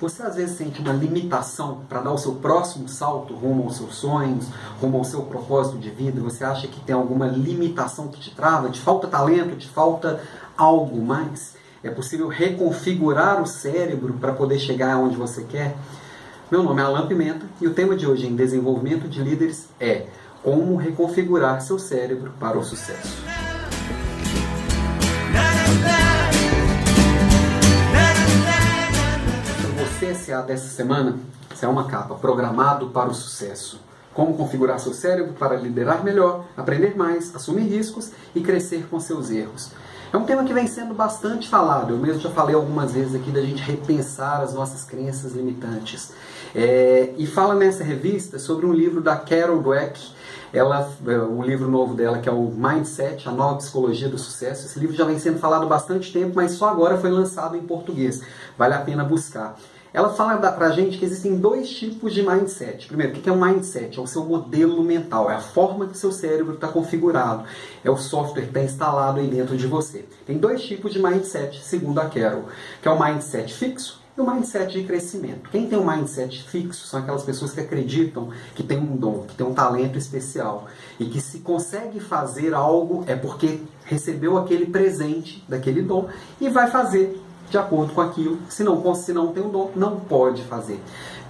Você às vezes sente uma limitação para dar o seu próximo salto rumo aos seus sonhos, rumo ao seu propósito de vida? Você acha que tem alguma limitação que te trava? Te falta talento? Te falta algo mais? É possível reconfigurar o cérebro para poder chegar aonde você quer? Meu nome é Alan Pimenta e o tema de hoje em Desenvolvimento de Líderes é Como reconfigurar seu cérebro para o sucesso. CSA dessa semana é uma capa, Programado para o Sucesso. Como configurar seu cérebro para liderar melhor, aprender mais, assumir riscos e crescer com seus erros. É um tema que vem sendo bastante falado. Eu mesmo já falei algumas vezes aqui da gente repensar as nossas crenças limitantes. É, e fala nessa revista sobre um livro da Carol Dweck, ela, é, o livro novo dela, que é o Mindset, a nova psicologia do sucesso. Esse livro já vem sendo falado bastante tempo, mas só agora foi lançado em português. Vale a pena buscar. Ela fala pra gente que existem dois tipos de mindset. Primeiro, o que é um mindset? É o seu modelo mental, é a forma que o seu cérebro está configurado, é o software que está instalado aí dentro de você. Tem dois tipos de mindset, segundo a Carol, que é o mindset fixo e o mindset de crescimento. Quem tem um mindset fixo são aquelas pessoas que acreditam que tem um dom, que tem um talento especial e que se consegue fazer algo é porque recebeu aquele presente daquele dom e vai fazer de acordo com aquilo. Se não, se não tem o um dom, não pode fazer.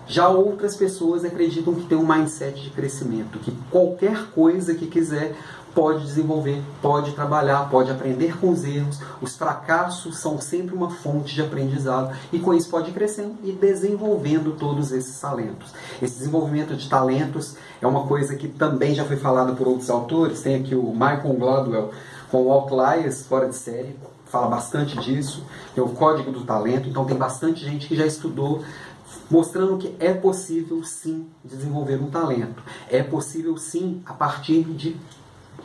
Já outras pessoas acreditam que tem um mindset de crescimento, que qualquer coisa que quiser pode desenvolver, pode trabalhar, pode aprender com os erros. Os fracassos são sempre uma fonte de aprendizado e com isso pode ir crescendo e desenvolvendo todos esses talentos. Esse desenvolvimento de talentos é uma coisa que também já foi falada por outros autores. Tem aqui o Michael Gladwell com Outliers fora de série fala bastante disso, tem o Código do Talento, então tem bastante gente que já estudou mostrando que é possível sim desenvolver um talento. É possível sim a partir de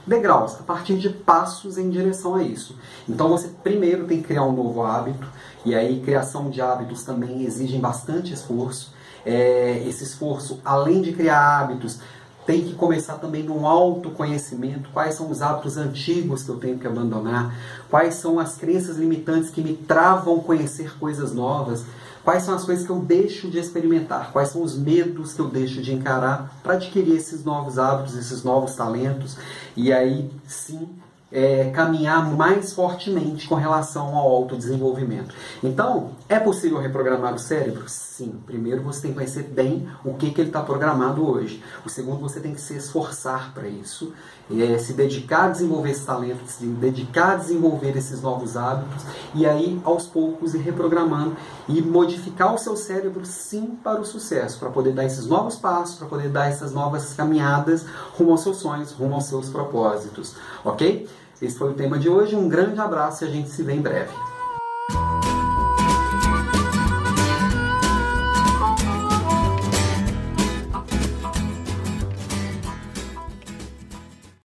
degraus, a partir de passos em direção a isso. Então você primeiro tem que criar um novo hábito, e aí criação de hábitos também exigem bastante esforço. É, esse esforço, além de criar hábitos, tem que começar também no autoconhecimento. Quais são os hábitos antigos que eu tenho que abandonar? Quais são as crenças limitantes que me travam conhecer coisas novas? Quais são as coisas que eu deixo de experimentar? Quais são os medos que eu deixo de encarar para adquirir esses novos hábitos, esses novos talentos? E aí sim é, caminhar mais fortemente com relação ao autodesenvolvimento. Então, é possível reprogramar o cérebro? Sim. Primeiro você tem que conhecer bem o que, que ele está programado hoje. O segundo, você tem que se esforçar para isso, é, se dedicar a desenvolver esse talento, se dedicar a desenvolver esses novos hábitos e aí, aos poucos, ir reprogramando e modificar o seu cérebro, sim, para o sucesso, para poder dar esses novos passos, para poder dar essas novas caminhadas rumo aos seus sonhos, rumo aos seus propósitos. Ok? Esse foi o tema de hoje. Um grande abraço e a gente se vê em breve.